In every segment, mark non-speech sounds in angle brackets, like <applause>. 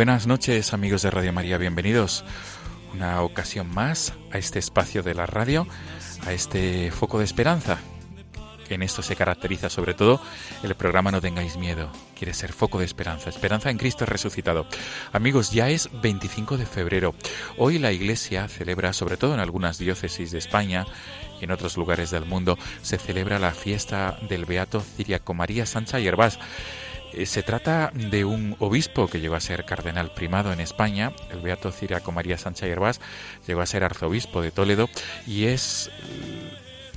Buenas noches amigos de Radio María, bienvenidos una ocasión más a este espacio de la radio, a este foco de esperanza. En esto se caracteriza sobre todo el programa No tengáis miedo, quiere ser foco de esperanza, esperanza en Cristo resucitado. Amigos, ya es 25 de febrero. Hoy la Iglesia celebra, sobre todo en algunas diócesis de España y en otros lugares del mundo, se celebra la fiesta del Beato Ciriaco María Sancha Yerbás. Eh, Se trata de un obispo que llegó a ser cardenal primado en España, el beato Ciriaco María Sancha Yerbás, llegó a ser arzobispo de Toledo y es,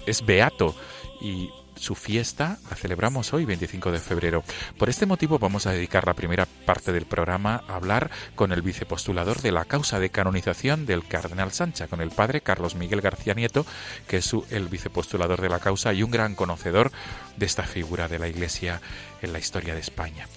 es beato y su fiesta la celebramos hoy, 25 de febrero. Por este motivo vamos a dedicar la primera parte del programa a hablar con el vicepostulador de la causa de canonización del cardenal Sancha, con el padre Carlos Miguel García Nieto, que es el vicepostulador de la causa y un gran conocedor de esta figura de la Iglesia en la historia de España.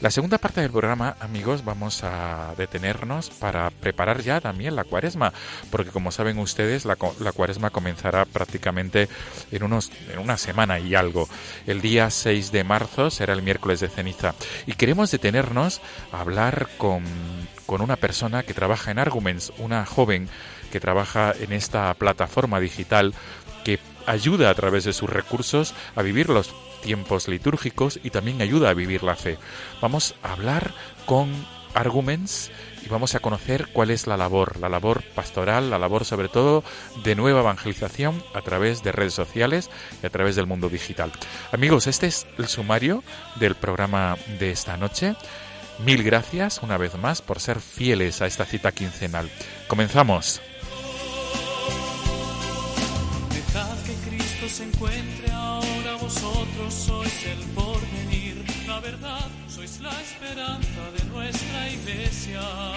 La segunda parte del programa, amigos, vamos a detenernos para preparar ya también la cuaresma, porque como saben ustedes, la, la cuaresma comenzará prácticamente en, unos, en una semana y algo. El día 6 de marzo será el miércoles de ceniza. Y queremos detenernos a hablar con, con una persona que trabaja en Arguments, una joven que trabaja en esta plataforma digital que ayuda a través de sus recursos a vivir los tiempos litúrgicos y también ayuda a vivir la fe. Vamos a hablar con Arguments y vamos a conocer cuál es la labor, la labor pastoral, la labor sobre todo de nueva evangelización a través de redes sociales y a través del mundo digital. Amigos, este es el sumario del programa de esta noche. Mil gracias una vez más por ser fieles a esta cita quincenal. Comenzamos. Dejad que Cristo se encuentre vosotros sois el porvenir, la verdad, sois la esperanza de nuestra iglesia.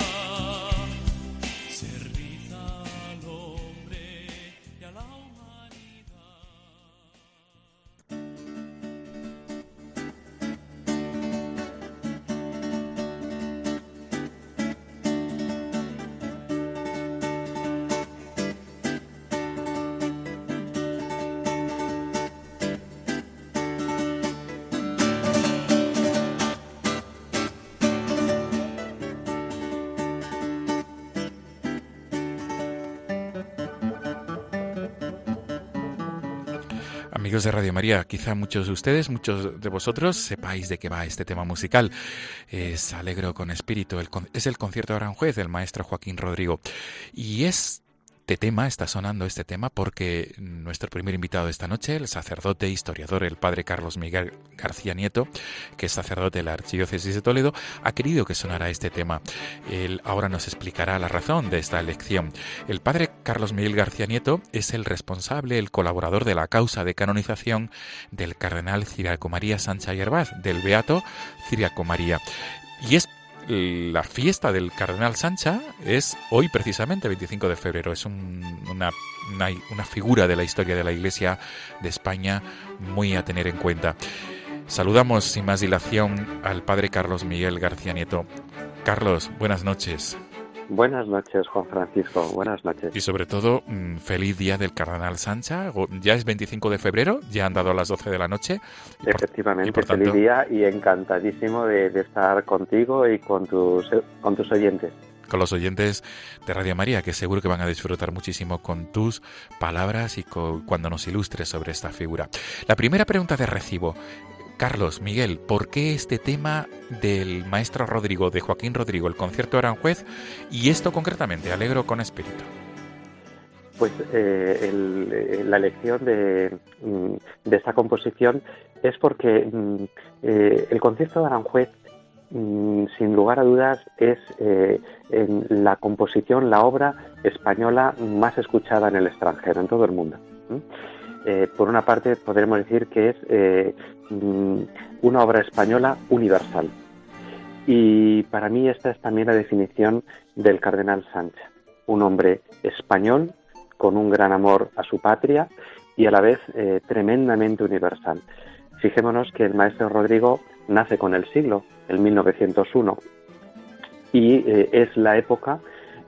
De Radio María, quizá muchos de ustedes, muchos de vosotros sepáis de qué va este tema musical. Es Alegro con Espíritu, es el concierto de Aranjuez del maestro Joaquín Rodrigo. Y este tema, está sonando este tema porque nuestro primer invitado de esta noche, el sacerdote historiador, el padre Carlos Miguel García Nieto, que es sacerdote de la Archidiócesis de Toledo, ha querido que sonara este tema. Él ahora nos explicará la razón de esta elección. El padre Carlos Miguel García Nieto es el responsable, el colaborador de la causa de canonización del cardenal Ciriaco María Sancha Yerbás, del beato Ciriaco María. Y es la fiesta del cardenal Sancha es hoy precisamente 25 de febrero. Es un- una, una, una figura de la historia de la Iglesia de España muy a tener en cuenta. Saludamos sin más dilación al padre Carlos Miguel García Nieto. Carlos, buenas noches. Buenas noches, Juan Francisco. Buenas noches. Y sobre todo, mm, feliz día del Cardenal Sancha. Ya es 25 de febrero, ya han dado las 12 de la noche. Efectivamente, feliz día y encantadísimo de, estar contigo y con tus, con tus oyentes con los oyentes de Radio María, que seguro que van a disfrutar muchísimo con tus palabras y cuando nos ilustres sobre esta figura. La primera pregunta de recibo. Carlos, Miguel, ¿por qué este tema del maestro Rodrigo, de Joaquín Rodrigo, el concierto de Aranjuez, y esto concretamente, Alegro con Espíritu? Pues eh, eh, la elección de, mm, de, esta composición es porque mm, eh, el concierto de Aranjuez, mm, sin lugar a dudas, es la composición, la obra española más escuchada en el extranjero, en todo el mundo. Eh, por una parte podremos decir que es eh, mm, una obra española universal. Y para mí esta es también la definición del cardenal Sánchez, un hombre español con un gran amor a su patria y a la vez eh, tremendamente universal. Fijémonos que el maestro Rodrigo nace con el siglo, el 1901, y es la época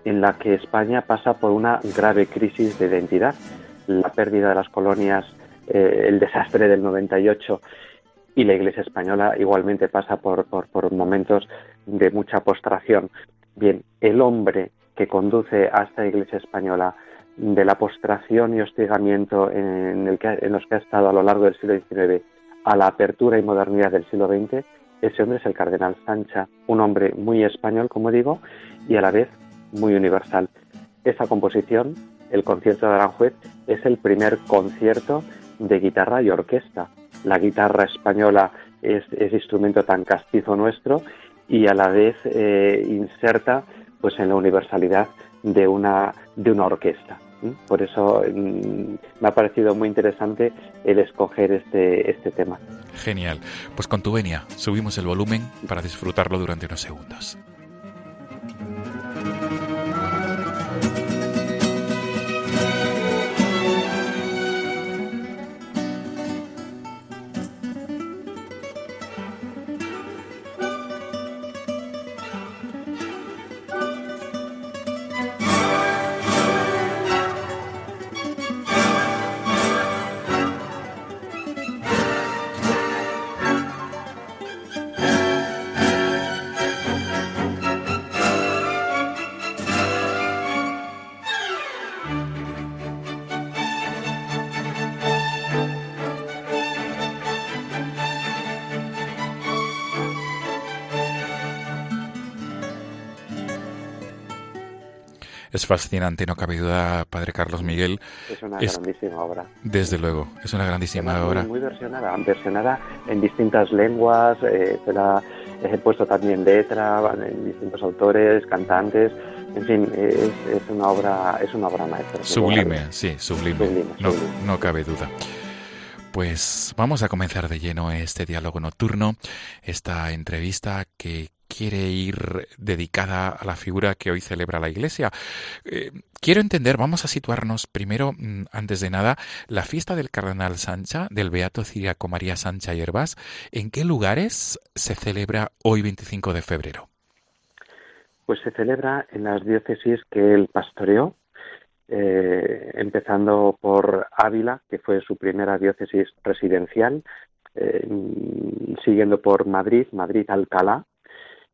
en la que España pasa por una grave crisis de identidad la pérdida de las colonias, eh, el desastre del 98 y la Iglesia española igualmente pasa por, por, momentos de mucha postración. Bien, el hombre que conduce a esta Iglesia española de la postración y hostigamiento en, en los que ha estado a lo largo del siglo XIX a la apertura y modernidad del siglo XX, ese hombre es el cardenal Sancha, un hombre muy español, como digo, y a la vez muy universal. Esa composición el concierto de Aranjuez es el primer concierto de guitarra y orquesta. La guitarra española es instrumento tan castizo nuestro y a la vez eh, inserta pues en la universalidad de una, de una orquesta. Por eso mm, me ha parecido muy interesante el escoger este, este tema. Genial. Pues con tu venia subimos el volumen para disfrutarlo durante unos segundos. Es fascinante, no cabe duda, Padre Carlos Miguel. Es una grandísima obra. Desde luego, es una grandísima obra. Muy, versionada, versionada en distintas lenguas, eh, se la he puesto también letra, en distintos autores, cantantes. En fin, es, una obra, es una obra maestra. Sublime, sí, sublime. no, no cabe duda. Pues vamos a comenzar de lleno este diálogo nocturno, esta entrevista que quiere ir dedicada a la figura que hoy celebra la Iglesia. Eh, quiero entender, vamos a situarnos primero, mm, antes de nada, la fiesta del Cardenal Sancha, del Beato Ciriaco María Sancha y. ¿En qué lugares se celebra hoy 25 de febrero? Pues se celebra en las diócesis que él pastoreó, eh, empezando por Ávila, que fue su primera diócesis residencial, eh, siguiendo por Madrid, Madrid-Alcalá,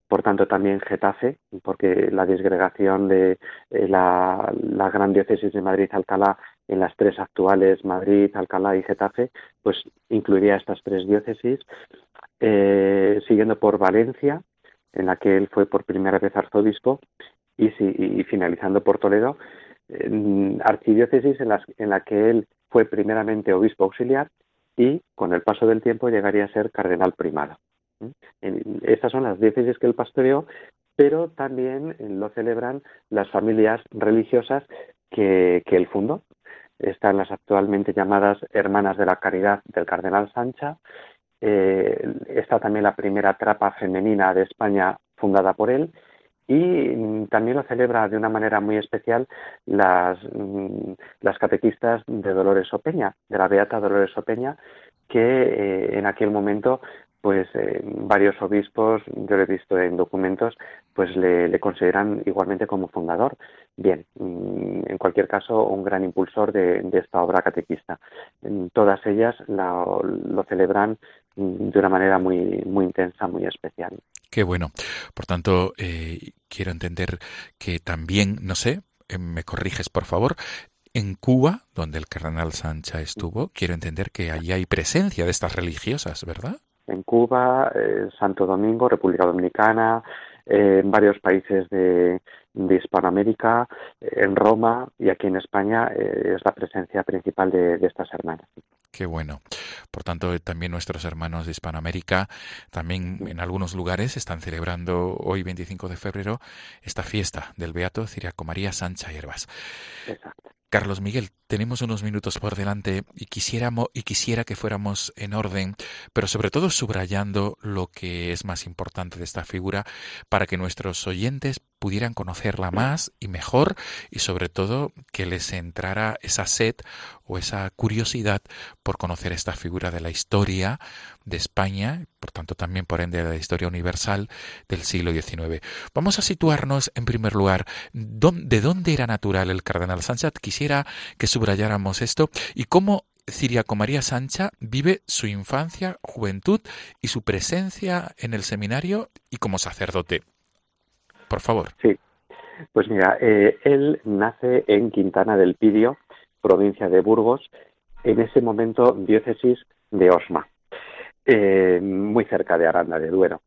por tanto también Getafe, porque la disgregación de eh, la, gran diócesis de Madrid-Alcalá en las tres actuales, Madrid, Alcalá y Getafe, pues incluiría estas tres diócesis, eh, siguiendo por Valencia, en la que él fue por primera vez arzobispo, y, y finalizando por Toledo, archidiócesis en, las, en la que él fue primeramente obispo auxiliar y con el paso del tiempo llegaría a ser cardenal primado. Estas son las diócesis que él pastoreó, pero también lo celebran las familias religiosas que, él fundó. Están las actualmente llamadas Hermanas de la Caridad del Cardenal Sancha. Eh, está también la primera trapa femenina de España fundada por él y también lo celebra de una manera muy especial las, mm, las catequistas de Dolores Opeña, de la Beata Dolores Opeña, que eh, en aquel momento pues eh, varios obispos, yo lo he visto en documentos, pues le, consideran igualmente como fundador. Bien, mm, en cualquier caso, un gran impulsor de, esta obra catequista. Todas ellas lo celebran mm, de una manera muy, muy intensa, muy especial. Qué bueno. Por tanto, eh, quiero entender que también, no sé, eh, me corriges por favor, en Cuba, donde el cardenal Sancha estuvo, quiero entender que allí hay presencia de estas religiosas, ¿verdad? En Cuba, eh, Santo Domingo, República Dominicana, en varios países de, Hispanoamérica, en Roma y aquí en España es la presencia principal de estas hermanas. Qué bueno. Por tanto, también nuestros hermanos de Hispanoamérica, también en algunos lugares están celebrando hoy, 25 de febrero, esta fiesta del Beato Ciriaco María Sancha Herbas. Carlos Miguel, tenemos unos minutos por delante y quisiéramos y quisiera que fuéramos en orden, pero sobre todo subrayando lo que es más importante de esta figura para que nuestros oyentes pudieran conocerla más y mejor y sobre todo que les entrara esa sed o esa curiosidad por conocer esta figura de la historia de España, por tanto también por ende de la historia universal del siglo XIX. Vamos a situarnos en primer lugar de dónde era natural el cardenal Sánchez. Quisiera que subrayáramos esto y cómo Ciriaco María Sancha vive su infancia, juventud y su presencia en el seminario y como sacerdote. Por favor. Sí, pues mira, eh, él nace en Quintana del Pidio, provincia de Burgos, en ese momento diócesis de Osma, eh, muy cerca de Aranda de Duero.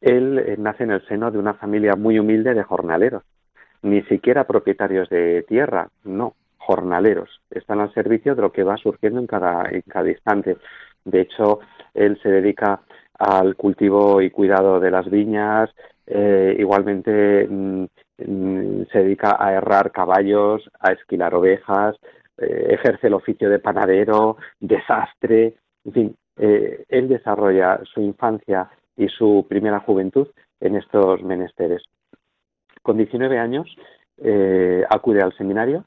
Él eh, nace en el seno de una familia muy humilde de jornaleros, ni siquiera propietarios de tierra, no, jornaleros. Están al servicio de lo que va surgiendo en cada, en cada instante. De hecho, él se dedica al cultivo y cuidado de las viñas, eh, igualmente mm, mm, se dedica a errar caballos, a esquilar ovejas, eh, ejerce el oficio de panadero, desastre, en fin, eh, él desarrolla su infancia y su primera juventud en estos menesteres. Con 19 años acude al seminario.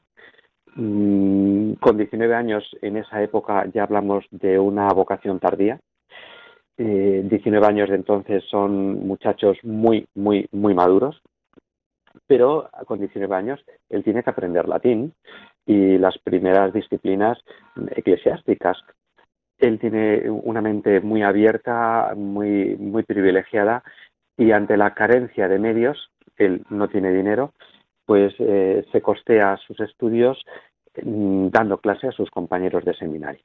Mm, con 19 años en esa época ya hablamos de una vocación tardía, eh, 19 años de entonces son muchachos muy, muy, muy maduros, pero con 19 años él tiene que aprender latín y las primeras disciplinas eclesiásticas. Él tiene una mente muy abierta, muy, privilegiada y ante la carencia de medios, él no tiene dinero, pues eh, se costea sus estudios mm, dando clase a sus compañeros de seminario.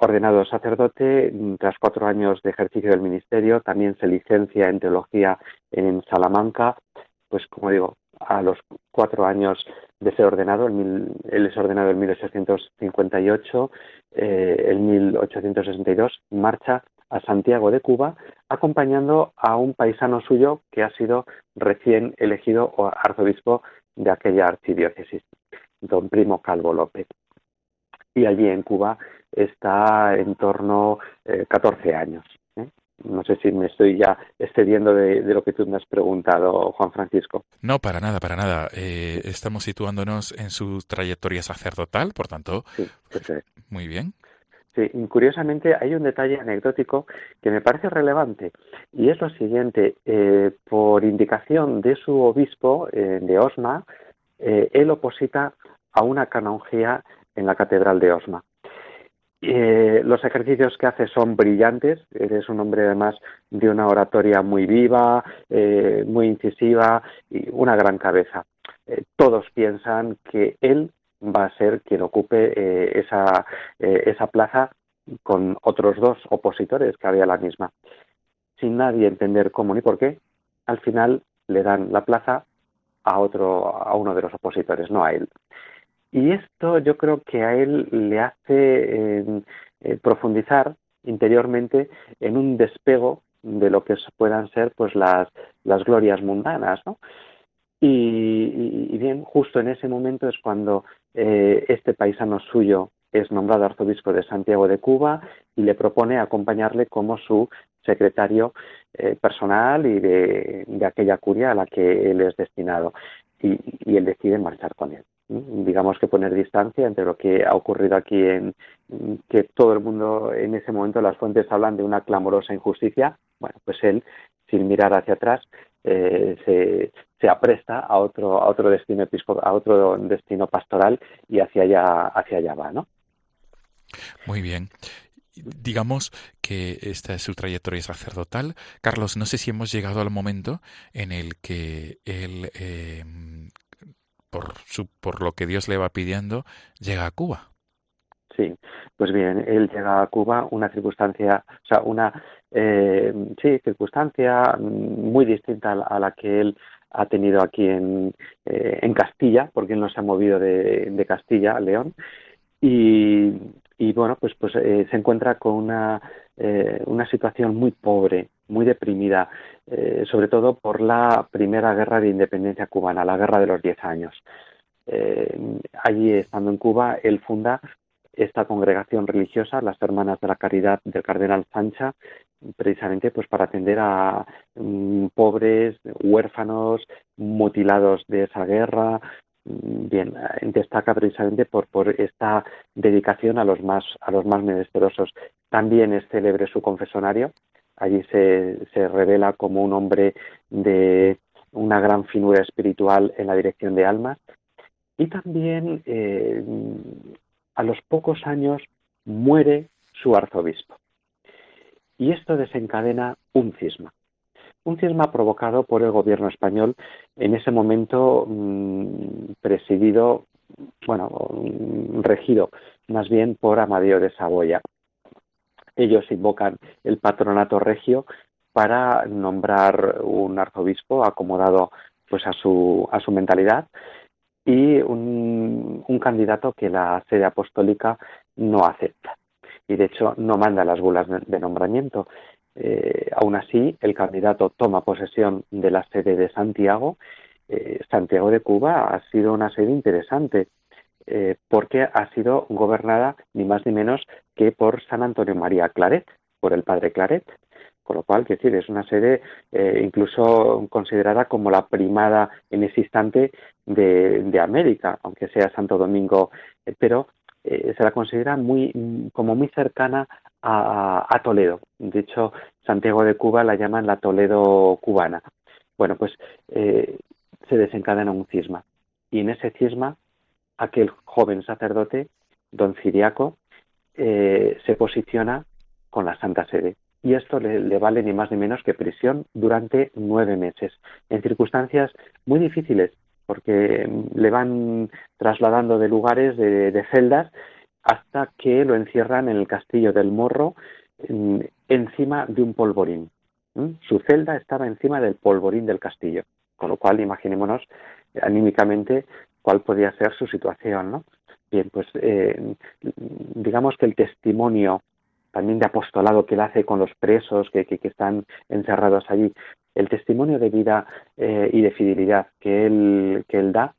Ordenado sacerdote, tras cuatro años de ejercicio del ministerio, también se licencia en teología en Salamanca, pues como digo, a los cuatro años de ser ordenado, él es ordenado en 1858, eh, en 1862 marcha a Santiago de Cuba, acompañando a un paisano suyo que ha sido recién elegido arzobispo de aquella archidiócesis, don Primo Calvo López y allí en Cuba está en torno a eh, 14 años. ¿Eh? No sé si me estoy ya excediendo de, lo que tú me has preguntado, Juan Francisco. No, para nada, para nada. Eh, estamos situándonos en su trayectoria sacerdotal, por tanto, sí, muy bien. Sí, curiosamente hay un detalle anecdótico que me parece relevante y es lo siguiente. por indicación de su obispo de Osma, él oposita a una canonjía en la Catedral de Osma. Eh, los ejercicios que hace son brillantes, eres un hombre además de una oratoria muy viva, eh, muy incisiva y una gran cabeza. Eh, todos piensan que él va a ser quien ocupe esa, esa plaza con otros dos opositores que había la misma. Sin nadie entender cómo ni por qué, al final le dan la plaza a otro, a uno de los opositores, no a él. Y esto yo creo que a él le hace eh, eh, profundizar interiormente en un despego de lo que puedan ser pues las, las glorias mundanas, ¿no? Y, bien, justo en ese momento es cuando eh, este paisano suyo es nombrado arzobispo de Santiago de Cuba y le propone acompañarle como su secretario personal y de, aquella curia a la que él es destinado. y él decide marchar con él. Digamos que poner distancia entre lo que ha ocurrido aquí en que todo el mundo en ese momento las fuentes hablan de una clamorosa injusticia bueno pues él sin mirar hacia atrás eh, se, se, apresta a otro a otro destino a otro destino pastoral y hacia allá hacia allá va no muy bien digamos que esta es su trayectoria sacerdotal. Carlos, no sé si hemos llegado al momento en el que él eh, por, su, por lo que Dios le va pidiendo, llega a Cuba. Sí, pues bien, él llega a Cuba, una circunstancia, o sea, una eh, sí, circunstancia muy distinta a la que él ha tenido aquí en, eh, en Castilla, porque él no se ha movido de, de Castilla a León. Y, y bueno, pues, pues eh, se encuentra con una, eh, una situación muy pobre, muy deprimida, eh, sobre todo por la primera guerra de independencia cubana, la guerra de los diez años. allí, estando en Cuba, él funda esta congregación religiosa, las Hermanas de la Caridad del Cardenal Sancha, precisamente pues para atender a mm, pobres, huérfanos, mutilados de esa guerra, bien destaca precisamente por, por esta dedicación a los más a los más menesterosos también es célebre su confesonario. Allí se, se revela como un hombre de una gran finura espiritual en la dirección de almas y también eh, a los pocos años muere su arzobispo. Y esto desencadena un cisma. Un cisma provocado por el gobierno español, en ese momento mm, presidido, bueno, mm, regido más bien por Amadeo de Saboya. Ellos invocan el patronato regio para nombrar un arzobispo acomodado pues a su, a su mentalidad y un, un candidato que la sede apostólica no acepta. Y de hecho no manda las bulas de nombramiento. Eh, aún así, el candidato toma posesión de la sede de Santiago. Eh, Santiago de Cuba ha sido una sede interesante eh, porque ha sido gobernada ni más ni menos que por San Antonio María Claret, por el padre Claret. Con lo cual, quiero decir, es una sede incluso considerada como la primada en ese instante de, América, aunque sea Santo Domingo, pero se la considera muy como muy cercana a, Toledo. De hecho, Santiago de Cuba la llaman la Toledo cubana. Bueno, pues eh, se desencadena un cisma. Y en ese cisma, aquel joven sacerdote, don Ciriaco, eh, se posiciona con la Santa Sede. Y esto le, vale ni más ni menos que prisión durante nueve meses, en circunstancias muy difíciles, porque le van trasladando de lugares, de celdas, hasta que lo encierran en el castillo del Morro encima de un polvorín. Su celda estaba encima del polvorín del castillo, con lo cual imaginémonos anímicamente cuál podía ser su situación, ¿no? Bien, pues eh, digamos que el testimonio también de apostolado que él hace con los presos que, que, están encerrados allí, el testimonio de vida eh, y de fidelidad que él, que él da,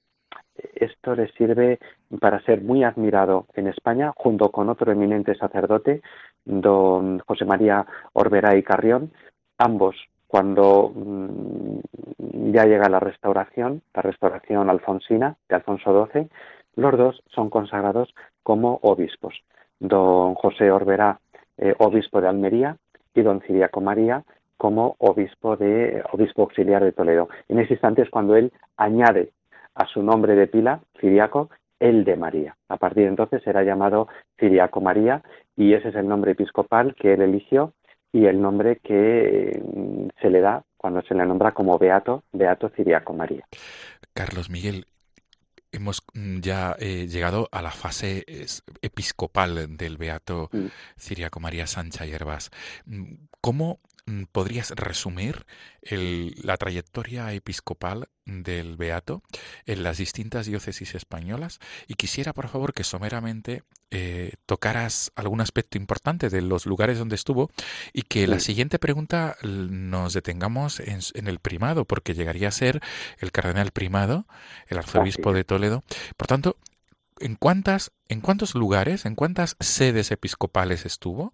esto le sirve para ser muy admirado en España, junto con otro eminente sacerdote, don José María Orbera y Carrión, ambos cuando mm, ya llega la restauración, la restauración alfonsina de Alfonso XII, los dos son consagrados como obispos. Don José Orbera, eh, obispo de Almería, y don Ciriaco María como obispo de obispo auxiliar de Toledo. En ese instante es cuando él añade a su nombre de pila, Ciriaco, el de María. A partir de entonces será llamado Ciriaco María y ese es el nombre episcopal que él eligió y el nombre que mm, se le da cuando se le nombra como Beato, Beato Ciriaco María. Carlos Miguel, hemos mm, ya eh, llegado a la fase episcopal del Beato mm. Ciriaco María Sancha Herbas. ¿Cómo ¿Podrías resumir la trayectoria episcopal del Beato en las distintas diócesis españolas? Y quisiera, por favor, que someramente eh, tocaras algún aspecto importante de los lugares donde estuvo y que la siguiente pregunta nos detengamos en, el primado, porque llegaría a ser el cardenal primado, el arzobispo de Toledo. Por tanto, ¿en cuántas, en cuántos lugares, en cuántas sedes episcopales estuvo?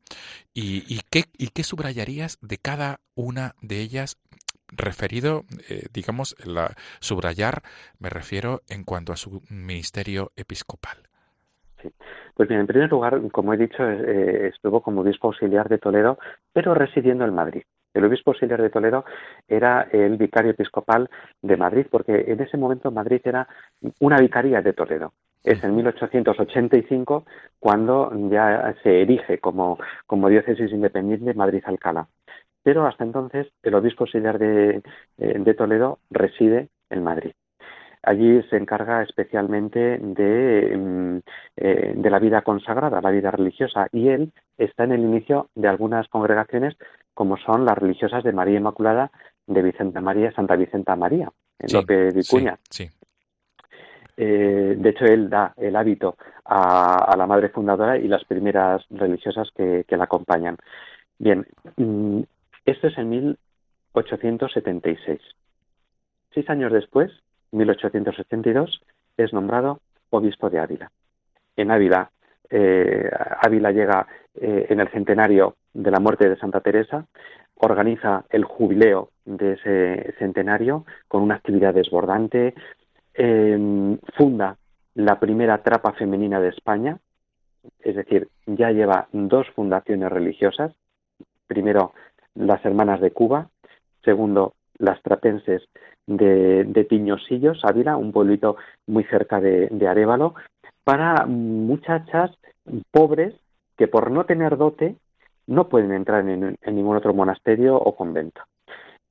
¿Y, qué, subrayarías de cada una de ellas referido, eh, digamos, la, subrayar, me refiero en cuanto a su ministerio episcopal. Pues bien, en primer lugar, como he dicho, eh, estuvo como obispo auxiliar de Toledo, pero residiendo en Madrid. El obispo auxiliar de Toledo era el vicario episcopal de Madrid, porque en ese momento Madrid era una vicaría de Toledo. Es en 1885 cuando ya se erige como, como diócesis independiente Madrid-Alcalá. Pero hasta entonces el obispo auxiliar de, eh, de Toledo reside en Madrid. Allí se encarga especialmente de, mm, eh, de, la vida consagrada, la vida religiosa, y él está en el inicio de algunas congregaciones como son las religiosas de María Inmaculada de Vicenta María, Santa Vicenta María, en Lope de Cuña. Eh, de hecho, él da el hábito a, la madre fundadora y las primeras religiosas que, la acompañan. Bien, mm, esto es en 1876. Seis años después, 1882, es nombrado obispo de Ávila. En Ávila, eh, Ávila llega eh, en el centenario de la muerte de Santa Teresa, organiza el jubileo de ese centenario con una actividad desbordante, em, funda la primera trapa femenina de España, es decir, ya lleva dos fundaciones religiosas, primero las Hermanas de Cuba, segundo las trapenses de, Piñosillos, Ávila, un pueblito muy cerca de, de Arevalo, para muchachas pobres que por no tener dote no pueden entrar en, ningún otro monasterio o convento.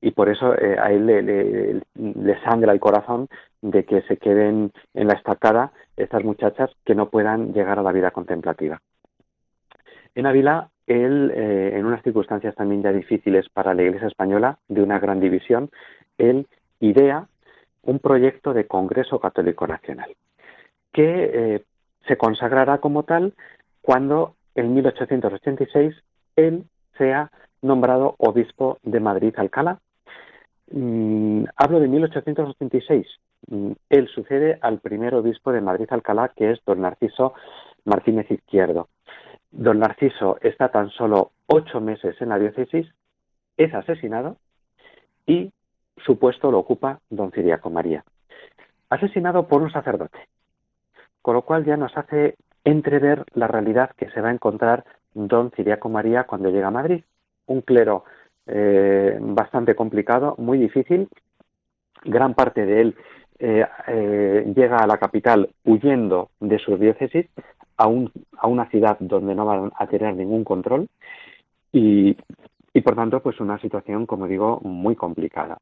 Y por eso eh, a él le, sangra el corazón de que se queden en la estacada estas muchachas que no puedan llegar a la vida contemplativa. En Ávila, él, eh, en unas circunstancias también ya difíciles para la Iglesia española, de una gran división, él idea un proyecto de Congreso Católico Nacional, que eh, se consagrará como tal cuando en 1886 él sea nombrado obispo de Madrid Alcalá. Mm, hablo de 1886. Mm, él sucede al primer obispo de Madrid Alcalá, que es don Narciso Martínez Izquierdo. Don Narciso está tan solo ocho meses en la diócesis, es asesinado y su puesto lo ocupa don Ciriaco María. Asesinado por un sacerdote, con lo cual ya nos hace entrever la realidad que se va a encontrar don Ciriaco María cuando llega a Madrid. Un clero eh, bastante complicado, muy difícil. Gran parte de él eh, eh, llega a la capital huyendo de su diócesis a, una ciudad donde no van a tener ningún control y, por tanto pues una situación como digo muy complicada.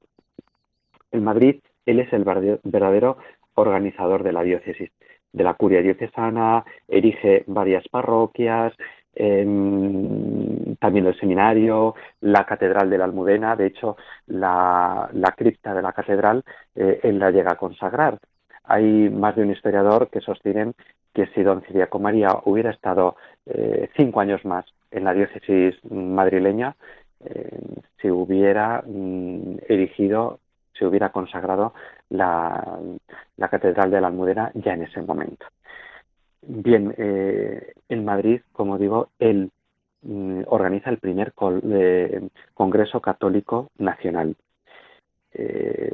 En Madrid él es el verdadero organizador de la diócesis de la curia diocesana, erige varias parroquias, también el seminario, la catedral de la Almudena, de hecho la, cripta de la catedral eh, él la llega a consagrar. Hay más de un historiador que sostienen que si don Ciriaco María hubiera estado eh, cinco años más en la diócesis madrileña, eh, se hubiera mm, erigido se hubiera consagrado la, Catedral de la Almudena ya en ese momento. Bien, eh, en Madrid, como digo, él mm, organiza el primer eh, Congreso Católico Nacional. Eh,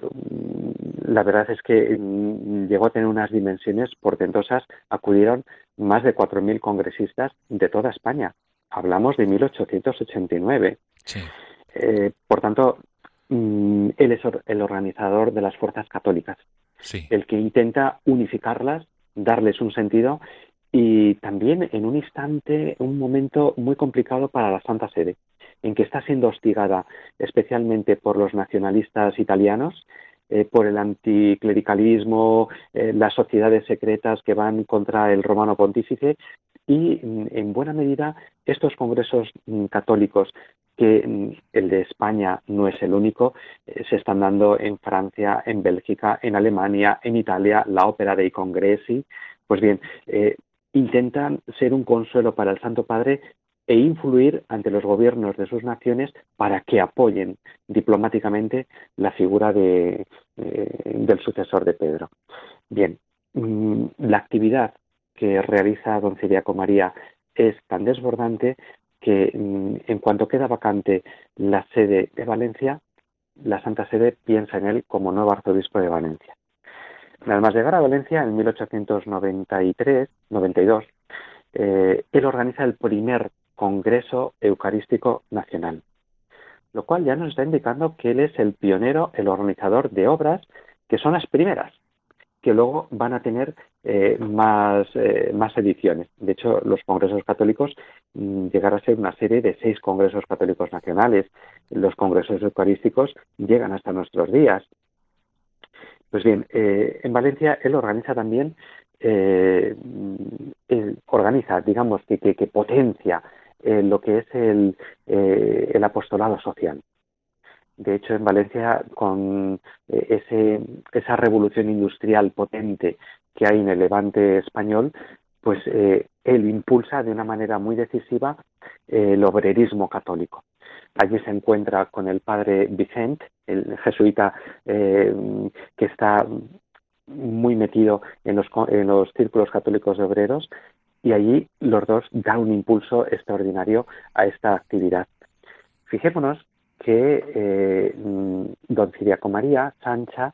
la verdad es que mm, llegó a tener unas dimensiones portentosas. Acudieron más de 4.000 congresistas de toda España. Hablamos de 1889. por tanto, Mm, él es el organizador de las fuerzas católicas, el que intenta unificarlas, darles un sentido y también en un instante, un momento muy complicado para la Santa Sede, en que está siendo hostigada especialmente por los nacionalistas italianos, eh, por el anticlericalismo, eh, las sociedades secretas que van contra el romano pontífice y mm, en buena medida estos congresos mm, católicos que mm, el de España no es el único, eh, se están dando en Francia, en Bélgica, en Alemania, en Italia, la ópera dei Congressi. Pues bien, intentan ser un consuelo para el Santo Padre e influir ante los gobiernos de sus naciones para que apoyen diplomáticamente la figura de, eh, del sucesor de Pedro. Bien, mm, la actividad que realiza don Ciriaco María es tan desbordante que mm, en cuanto queda vacante la sede de Valencia, la Santa Sede piensa en él como nuevo arzobispo de Valencia. Nada más llegar a Valencia en 1893-92, eh, él organiza el primer Congreso Eucarístico Nacional, lo cual ya nos está indicando que él es el pionero, el organizador de obras que son las primeras, que luego van a tener eh, más, eh, más ediciones. De hecho, los congresos católicos mm, llegarán a ser una serie de seis congresos católicos nacionales. Los congresos eucarísticos llegan hasta nuestros días. Pues bien, eh, en Valencia él organiza también, organiza, digamos, que, que potencia lo que es el, el apostolado social. De hecho, en Valencia, con eh, ese, esa revolución industrial potente que hay en el levante español, pues eh, él impulsa de una manera muy decisiva eh, el obrerismo católico. Allí se encuentra con el padre Vicente, el jesuita que está muy metido en los, en los círculos católicos de obreros, y allí los dos dan un impulso extraordinario a esta actividad. Fijémonos que eh, don Ciriaco María Sancha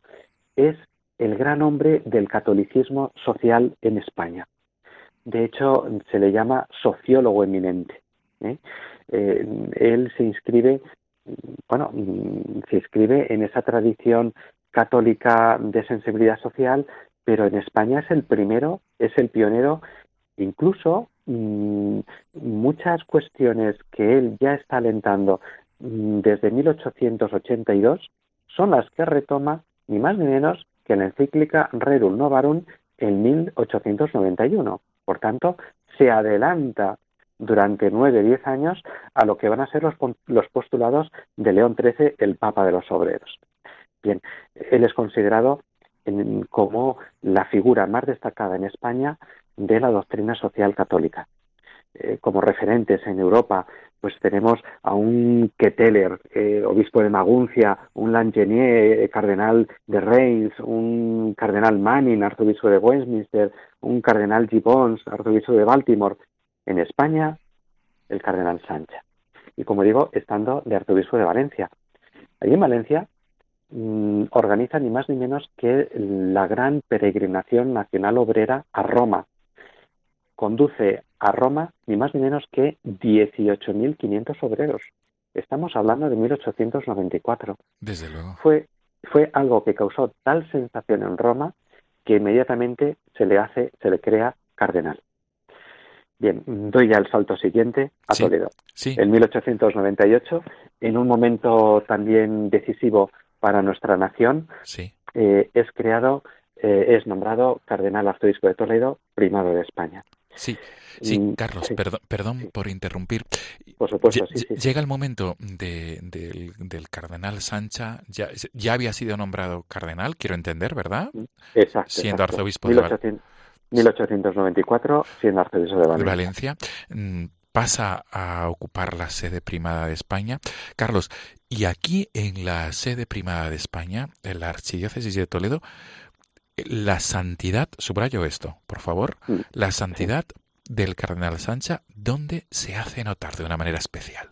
es el gran hombre del catolicismo social en España. De hecho, se le llama sociólogo eminente. ¿Eh? Eh, él se inscribe, bueno, se inscribe en esa tradición católica de sensibilidad social, pero en España es el primero, es el pionero, incluso mm, muchas cuestiones que él ya está alentando Mm, desde 1882 son las que retoma ni más ni menos que la encíclica Rerum Novarum en 1891. Por tanto, se adelanta durante nueve, diez años a lo que van a ser los, los postulados de León XIII, el Papa de los Obreros. Bien, él es considerado como la figura más destacada en España de la doctrina social católica. Eh, como referentes en Europa, pues tenemos a un Keteler, eh, obispo de Maguncia, un Langenier, eh, cardenal de Reims, un cardenal Manning, arzobispo de Westminster, un cardenal Gibbons, arzobispo de Baltimore. En España, el cardenal Sancha. Y como digo, estando de arzobispo de Valencia. Allí en Valencia mm, organiza ni más ni menos que la gran peregrinación nacional obrera a Roma. Conduce a Roma ni más ni menos que 18.500 obreros. Estamos hablando de 1894. Desde luego. Fue, fue algo que causó tal sensación en Roma que inmediatamente se le hace, se le crea cardenal. Bien, doy ya el salto siguiente a Toledo. Sí. En 1898, en un momento también decisivo para nuestra nación, sí. eh, es creado, eh, es nombrado cardenal arzobispo de Toledo, primado de España. Sí, sí, Carlos, perdón, perdón por interrumpir. Por supuesto, sí, Llega el momento de, del, cardenal Sancha, ya, ya había sido nombrado cardenal, quiero entender, ¿verdad? Exacto. Siendo arzobispo de Valencia. 1894, siendo arzobispo de Valencia. Valencia. Mm, pasa a ocupar la sede primada de España. Carlos, y aquí en la sede primada de España, en la Archidiócesis de Toledo, la santidad, subrayo esto, por favor, mm, la santidad del cardenal Sancha, ¿dónde se hace notar de una manera especial?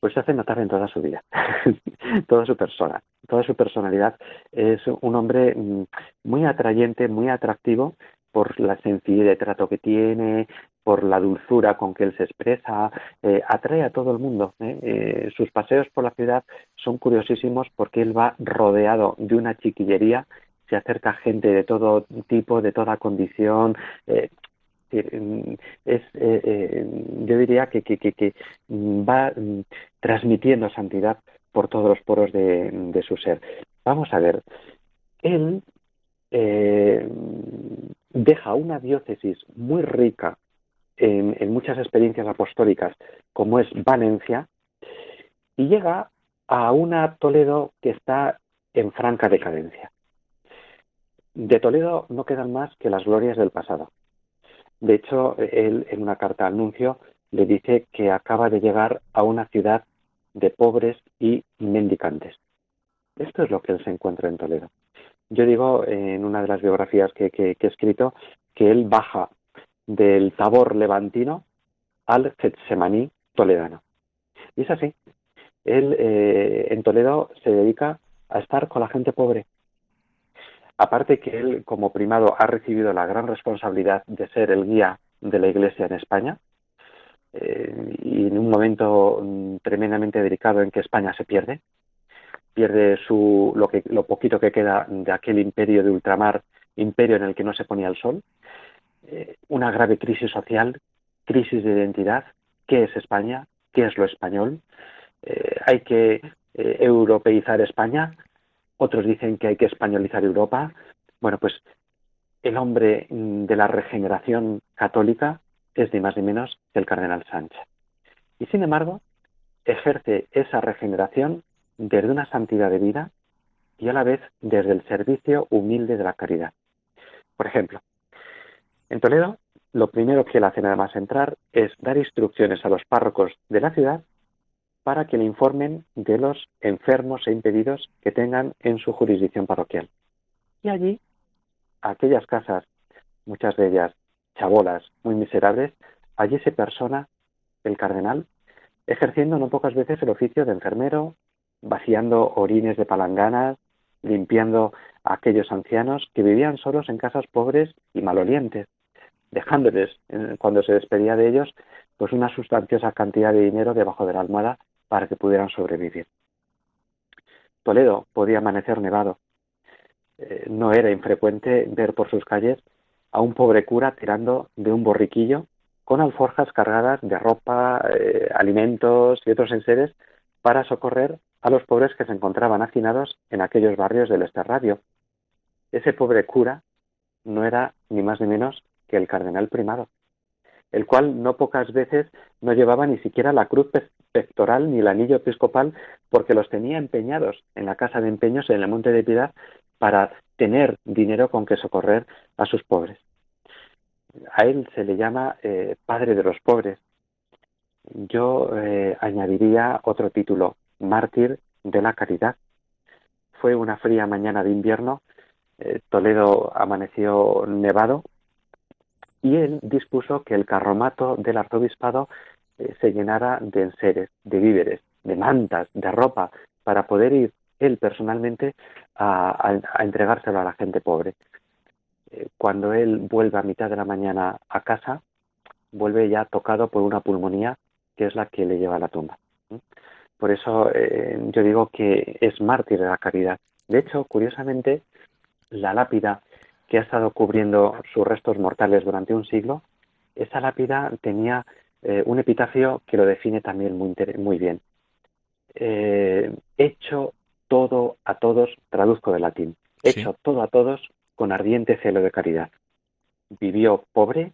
Pues se hace notar en toda su vida, <laughs> toda su persona, toda su personalidad. Es un hombre mm, muy atrayente, muy atractivo por la sencillez de trato que tiene, por la dulzura con que él se expresa, eh, atrae a todo el mundo. ¿eh? Eh, sus paseos por la ciudad son curiosísimos porque él va rodeado de una chiquillería se acerca gente de todo tipo, de toda condición. Eh, es, eh, eh, yo diría que, que, va transmitiendo santidad por todos los poros de, su ser. Vamos a ver, él deja una diócesis muy rica en, en, muchas experiencias apostólicas, como es Valencia, y llega a una Toledo que está en franca decadencia. De Toledo no quedan más que las glorias del pasado. De hecho, él en una carta anuncio le dice que acaba de llegar a una ciudad de pobres y mendicantes. Esto es lo que él se encuentra en Toledo. Yo digo en una de las biografías que, he escrito que él baja del Tabor levantino al Getsemaní toledano. Y es así. él eh, en Toledo se dedica a estar con la gente pobre. Aparte que él, como primado, ha recibido la gran responsabilidad de ser el guía de la Iglesia en España, eh, y en un momento mm, tremendamente delicado en que España se pierde, pierde su, lo, que, lo poquito que queda de aquel imperio de ultramar, imperio en el que no se ponía el sol, eh, una grave crisis social, crisis de identidad, ¿qué es España? ¿Qué es lo español? Eh, hay que europeizar España, otros dicen que hay que españolizar Europa. Bueno, pues el hombre mm, de la regeneración católica es ni más ni menos que el cardenal Sánchez. Y sin embargo, ejerce esa regeneración desde una santidad de vida y a la vez desde el servicio humilde de la caridad. Por ejemplo, en Toledo, lo primero que él hace nada más entrar es dar instrucciones a los párrocos de la ciudad para que le informen de los enfermos e impedidos que tengan en su jurisdicción parroquial. Y allí, aquellas casas, muchas de ellas chabolas muy miserables, allí se persona el cardenal, ejerciendo no pocas veces el oficio de enfermero, vaciando orines de palanganas, limpiando a aquellos ancianos que vivían solos en casas pobres y malolientes, dejándoles, cuando se despedía de ellos, pues una sustanciosa cantidad de dinero debajo de la almohada para que pudieran sobrevivir. Toledo podía amanecer nevado. Eh, no era infrecuente ver por sus calles a un pobre cura tirando de un borriquillo con alforjas cargadas de ropa, eh, alimentos y otros enseres para socorrer a los pobres que se encontraban hacinados en aquellos barrios del Esterradio. Ese pobre cura no era ni más ni menos que el cardenal primado, el cual no pocas veces no llevaba ni siquiera la cruz pectoral ni el anillo episcopal porque los tenía empeñados en la casa de empeños en el Monte de Piedad para tener dinero con que socorrer a sus pobres. A él se le llama eh, Padre de los Pobres. Yo eh, añadiría otro título, Mártir de la Caridad. Fue una fría mañana de invierno, eh, Toledo amaneció nevado y él dispuso que el carromato del arzobispado se llenara de enseres, de víveres, de mantas, de ropa, para poder ir él personalmente a, entregárselo a la gente pobre. Eh, cuando él vuelve a mitad de la mañana a casa, vuelve ya tocado por una pulmonía que es la que le lleva a la tumba. Por eso eh, yo digo que es mártir de la caridad. De hecho, curiosamente, la lápida que ha estado cubriendo sus restos mortales durante un siglo, esa lápida tenía eh, un epitafio que lo define también muy, muy bien. hecho todo a todos, traduzco del latín, hecho todo a todos con ardiente celo de caridad. Vivió pobre,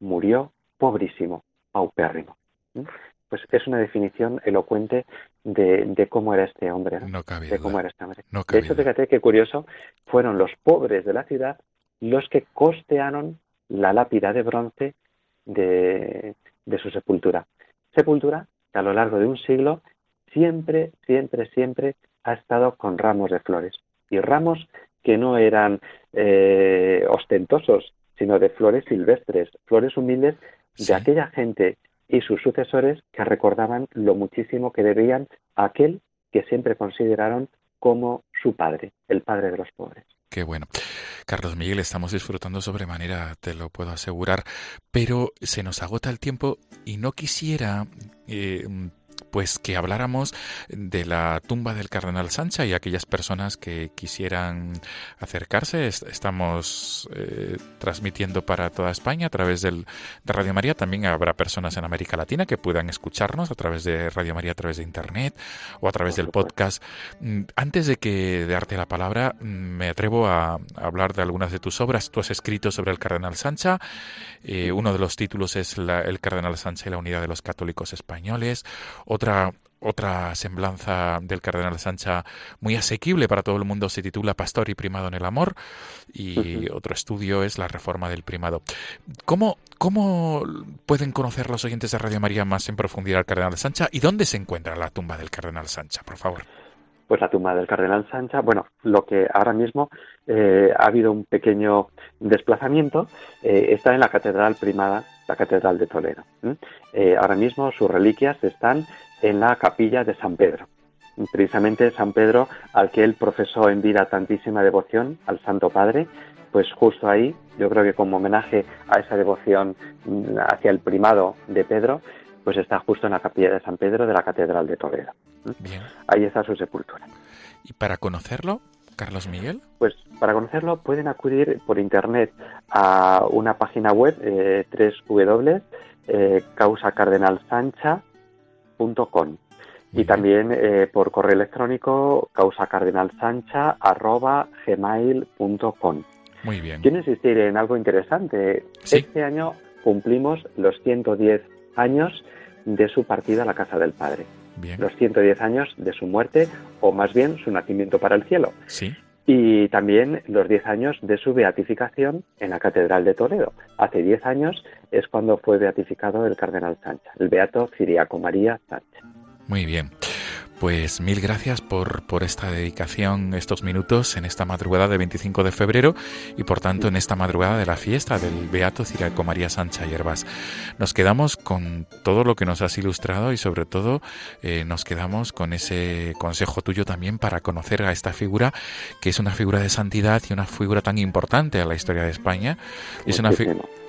murió pobrísimo, paupérrimo. ¿Mm? Pues es una definición elocuente de, cómo era este hombre, de cómo era este hombre. de hecho, fíjate qué curioso, fueron los pobres de la ciudad los que costearon la lápida de bronce de, de su sepultura. Sepultura que a lo largo de un siglo siempre, siempre, siempre ha estado con ramos de flores. Y ramos que no eran eh, ostentosos, sino de flores silvestres, flores humildes de aquella gente y sus sucesores que recordaban lo muchísimo que debían a aquel que siempre consideraron como su padre, el padre de los pobres. Qué bueno. Carlos Miguel, estamos disfrutando sobremanera, te lo puedo asegurar, pero se nos agota el tiempo y no quisiera eh, pues que habláramos de la tumba del cardenal Sancha y aquellas personas que quisieran acercarse. Estamos eh, transmitiendo para toda España a través del, de Radio María. También habrá personas en América Latina que puedan escucharnos a través de Radio María, a través de Internet o a través del podcast. Mm, antes de que darte la palabra, mm, me atrevo a, hablar de algunas de tus obras. Tú has escrito sobre el cardenal Sancha. Eh, uno de los títulos es El cardenal Sancha y la unidad de los católicos españoles. Otra, otra semblanza del cardenal Sancha muy asequible para todo el mundo se titula Pastor y primado en el amor y otro estudio es la reforma del primado. ¿Cómo, ¿Cómo pueden conocer los oyentes de Radio María más en profundidad al cardenal Sancha y dónde se encuentra la tumba del cardenal Sancha, por favor? Pues la tumba del cardenal Sancha, bueno, lo que ahora mismo eh, ha habido un pequeño desplazamiento, eh, está en la catedral primada, la catedral de Toledo. Eh, ahora mismo sus reliquias están en la capilla de San Pedro. Precisamente San Pedro, al que él profesó en vida tantísima devoción al Santo Padre, pues justo ahí, yo creo que como homenaje a esa devoción mm, hacia el primado de Pedro, pues está justo en la capilla de San Pedro de la Catedral de Toledo. Ahí está su sepultura. ¿Y para conocerlo, Carlos Miguel? Pues para conocerlo pueden acudir por internet a una página web, eh, www.causacardenalsancha.com y también eh, por correo electrónico causacardenalsancha.gmail.com. Muy bien. Quiero insistir en algo interesante. Este año cumplimos los 110 años de su partida a la casa del Padre. Los 110 años de su muerte, o más bien su nacimiento para el cielo. Sí. Y también los 10 años de su beatificación en la Catedral de Toledo. Hace 10 años es cuando fue beatificado el cardenal Sánchez, el beato Ciriaco María Sánchez. Muy bien. Pues mil gracias por, por, esta dedicación, estos minutos en esta madrugada de 25 de febrero y por tanto en esta madrugada de la fiesta del Beato Ciriaco María Sancha Hierbas. Nos quedamos con todo lo que nos has ilustrado y sobre todo eh, nos quedamos con ese consejo tuyo también para conocer a esta figura que es una figura de santidad y una figura tan importante a la historia de España. Es una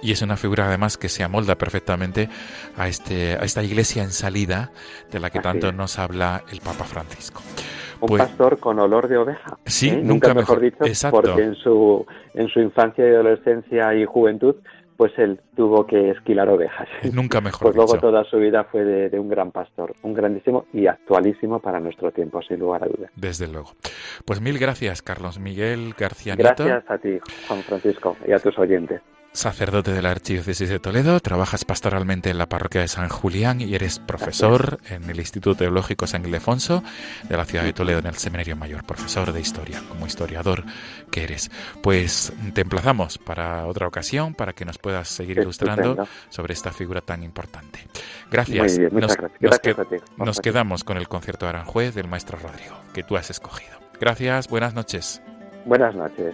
y es una figura además que se amolda perfectamente a, este, a esta iglesia en salida de la que tanto nos habla el Papa Francisco. Un pues pastor con olor de oveja. Sí, ¿eh? nunca, mejor, dicho, porque en su, en su infancia y adolescencia y juventud pues él tuvo que esquilar ovejas. <laughs> Nunca mejor. Pues luego toda su vida fue de, un gran pastor, un grandísimo y actualísimo para nuestro tiempo, sin lugar a dudas. Desde luego. Pues mil gracias, Carlos Miguel García Gracias a ti, Juan Francisco, y a tus oyentes. Sacerdote de la Archidiócesis de Toledo, trabajas pastoralmente en la parroquia de San Julián y eres profesor en el Instituto Teológico San Ildefonso de la ciudad de Toledo en el Seminario Mayor, profesor de historia, como historiador que eres. Pues te emplazamos para otra ocasión para que nos puedas seguir ilustrando sobre esta figura tan importante. Gracias. nos, gracias. nos quedamos con el concierto de Aranjuez del maestro Rodrigo, que tú has escogido. Gracias, buenas noches. Buenas noches.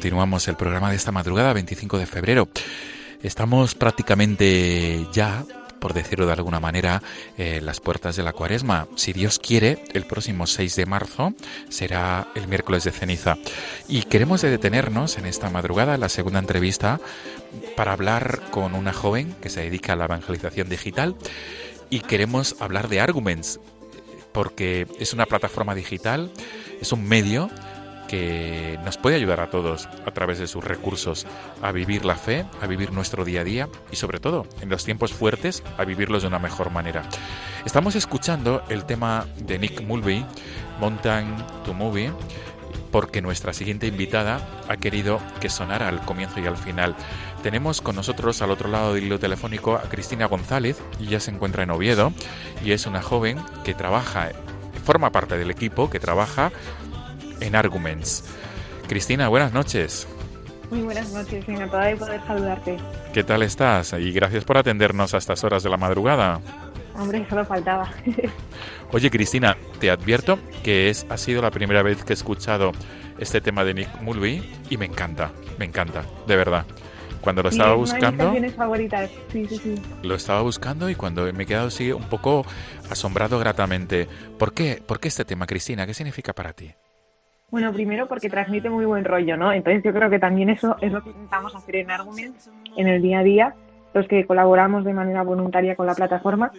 Continuamos el programa de esta madrugada, 25 de febrero. Estamos prácticamente ya por decirlo de alguna manera, en las puertas de la cuaresma. Si Dios quiere, el próximo 6 de marzo será el miércoles de ceniza. Y queremos detenernos en esta madrugada, la segunda entrevista, para hablar con una joven que se dedica a la evangelización digital y queremos hablar de Arguments, porque es una plataforma digital, es un medio que nos puede ayudar a todos a través de sus recursos a vivir la fe, a vivir nuestro día a día y sobre todo en los tiempos fuertes a vivirlos de una mejor manera. Estamos escuchando el tema de Nick Mulvey, Mountain to Movie, porque nuestra siguiente invitada ha querido que sonara al comienzo y al final. Tenemos con nosotros al otro lado del hilo telefónico a Cristina González, y ella se encuentra en Oviedo y es una joven que trabaja, forma parte del equipo que trabaja en Arguments. Cristina, buenas noches. Muy buenas noches, encantada de poder saludarte. ¿Qué tal estás? Y gracias por atendernos a estas horas de la madrugada. Hombre, solo faltaba. <laughs> Oye, Cristina, te advierto que es, ha sido la primera vez que he escuchado este tema de Nick Mulvey y me encanta, me encanta, de verdad. Cuando lo estaba buscando... favoritas, sí, sí, sí. Lo estaba buscando y cuando me he quedado así un poco asombrado gratamente. ¿Por qué? ¿Por qué este tema, Cristina? ¿Qué significa para ti? Bueno, primero porque transmite muy buen rollo, ¿no? Entonces yo creo que también eso es lo que intentamos hacer en Argument en el día a día, los que colaboramos de manera voluntaria con la plataforma.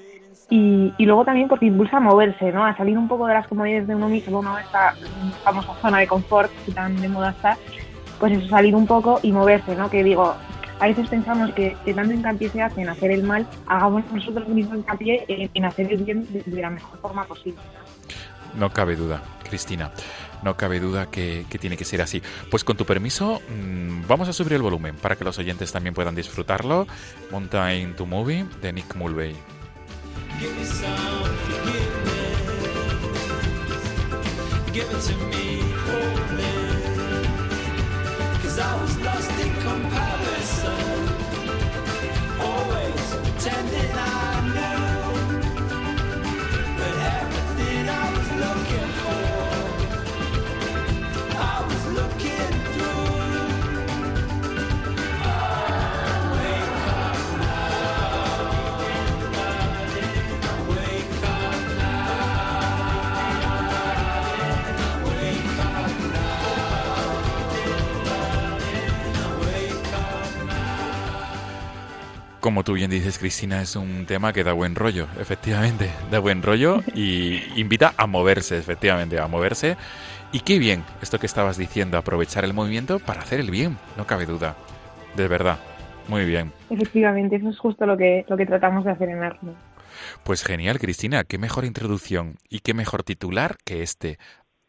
Y, y luego también porque impulsa a moverse, ¿no? A salir un poco de las comodidades de uno mismo, ¿no? Esta famosa zona de confort que tan de moda está, pues eso, salir un poco y moverse, ¿no? Que digo, a veces pensamos que, que tanto hincapié se hace en hacer el mal, hagamos nosotros mismos hincapié en, en hacer el bien de, de la mejor forma posible. No cabe duda, Cristina. No cabe duda que, que, tiene que ser así. Pues con tu permiso, mmm, vamos a subir el volumen para que los oyentes también puedan disfrutarlo. Mountain to Movie de Nick Mulvey. It Como tú bien dices, Cristina, es un tema que da buen rollo, efectivamente, da buen rollo y invita a moverse, efectivamente, a moverse. Y qué bien, esto que estabas diciendo, aprovechar el movimiento para hacer el bien, no cabe duda, de verdad, muy bien. Efectivamente, eso es justo lo que, lo que tratamos de hacer en Arno. Pues genial, Cristina, qué mejor introducción y qué mejor titular que este.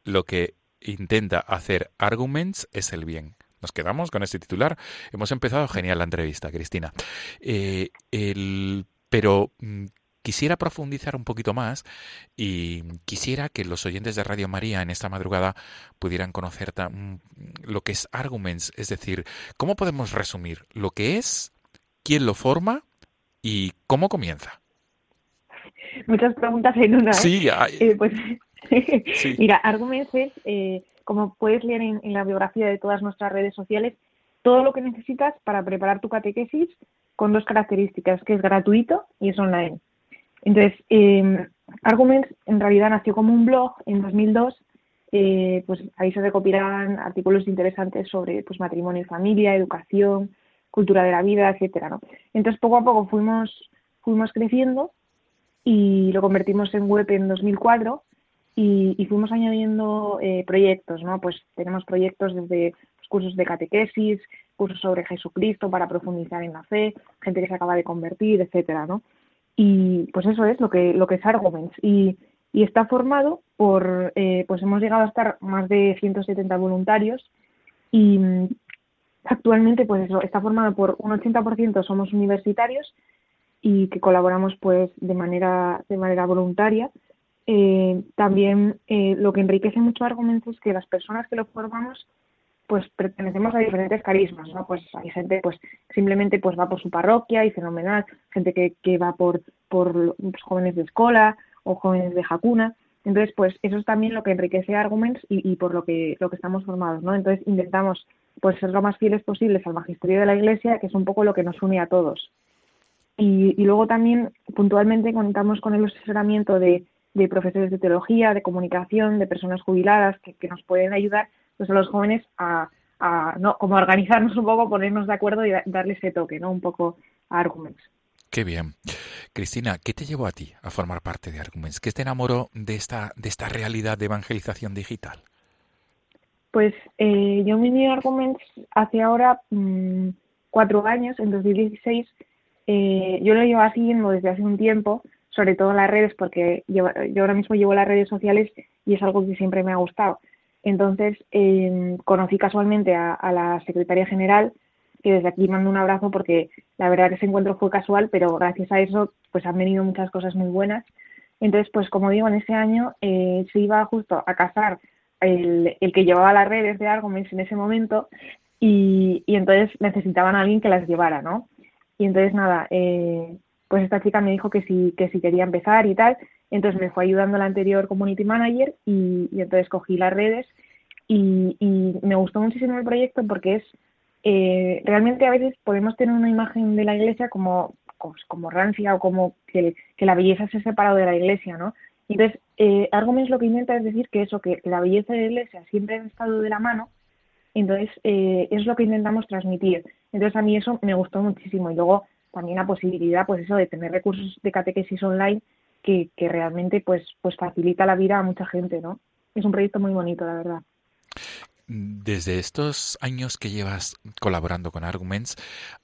Lo que intenta hacer Arguments es el bien. Nos quedamos con este titular. Hemos empezado genial la entrevista, Cristina. Eh, el, pero mm, quisiera profundizar un poquito más y quisiera que los oyentes de Radio María en esta madrugada pudieran conocer mm, lo que es Arguments, es decir, cómo podemos resumir lo que es, quién lo forma y cómo comienza. Muchas preguntas en una. ¿eh? Sí, hay... eh, pues <laughs> sí. mira, Arguments es eh, como puedes leer en, la biografía de todas nuestras redes sociales, todo lo que necesitas para preparar tu catequesis con dos características, que es gratuito y es online. Entonces, eh, Arguments en realidad nació como un blog en 2002, eh, pues ahí se recopilan artículos interesantes sobre pues, matrimonio y familia, educación, cultura de la vida, etcétera, ¿no? Entonces, poco a poco fuimos, fuimos creciendo y lo convertimos en web en 2004 y, y fuimos añadiendo eh, proyectos, ¿no? Pues tenemos proyectos desde pues, cursos de catequesis, cursos sobre Jesucristo para profundizar en la fe, gente que se acaba de convertir, etcétera, ¿no? Y pues eso es lo que lo que es Arguments y, y está formado por, eh, pues hemos llegado a estar más de 170 voluntarios y actualmente pues eso, está formado por un 80% somos universitarios y que colaboramos pues de manera de manera voluntaria eh, también eh, lo que enriquece mucho Argumentos es que las personas que lo formamos pues pertenecemos a diferentes carismas, ¿no? Pues hay gente pues simplemente pues va por su parroquia y fenomenal, gente que, que va por, por jóvenes de escuela o jóvenes de jacuna. Entonces, pues eso es también lo que enriquece Arguments y, y por lo que, lo que estamos formados, ¿no? Entonces intentamos pues ser lo más fieles posibles al magisterio de la Iglesia, que es un poco lo que nos une a todos. Y, y luego también puntualmente contamos con el asesoramiento de, de profesores de teología, de comunicación, de personas jubiladas que, que nos pueden ayudar pues, a los jóvenes a, a, no, como a organizarnos un poco, ponernos de acuerdo y da, darle ese toque, ¿no? Un poco a Arguments. Qué bien. Cristina, ¿qué te llevó a ti a formar parte de Arguments? ¿Qué te enamoró de esta, de esta realidad de evangelización digital? Pues eh, yo me uní a Arguments hace ahora mmm, cuatro años, en 2016. Eh, yo lo llevo siguiendo desde hace un tiempo, sobre todo en las redes, porque yo, ahora mismo llevo las redes sociales y es algo que siempre me ha gustado. Entonces, eh, conocí casualmente a, la secretaria general, que desde aquí mando un abrazo porque la verdad que ese encuentro fue casual, pero gracias a eso pues han venido muchas cosas muy buenas. Entonces, pues como digo, en ese año eh, se iba justo a casar el, el, que llevaba las redes de Arguments en ese momento y, y, entonces necesitaban a alguien que las llevara, ¿no? Y entonces nada, eh, pues esta chica me dijo que si, que si quería empezar y tal, entonces me fue ayudando la anterior community manager y, y entonces cogí las redes y, y, me gustó muchísimo el proyecto porque es eh, realmente a veces podemos tener una imagen de la iglesia como, como, rancia o como que, la belleza se ha separado de la iglesia, ¿no? Entonces, eh, Arguments lo que intenta es decir que eso, que la belleza de la iglesia siempre ha estado de la mano, entonces eh, es lo que intentamos transmitir. Entonces a mí eso me gustó muchísimo y luego también la posibilidad, pues eso, de tener recursos de catequesis online que, que realmente pues, pues facilita la vida a mucha gente, ¿no? Es un proyecto muy bonito, la verdad. Desde estos años que llevas colaborando con Arguments,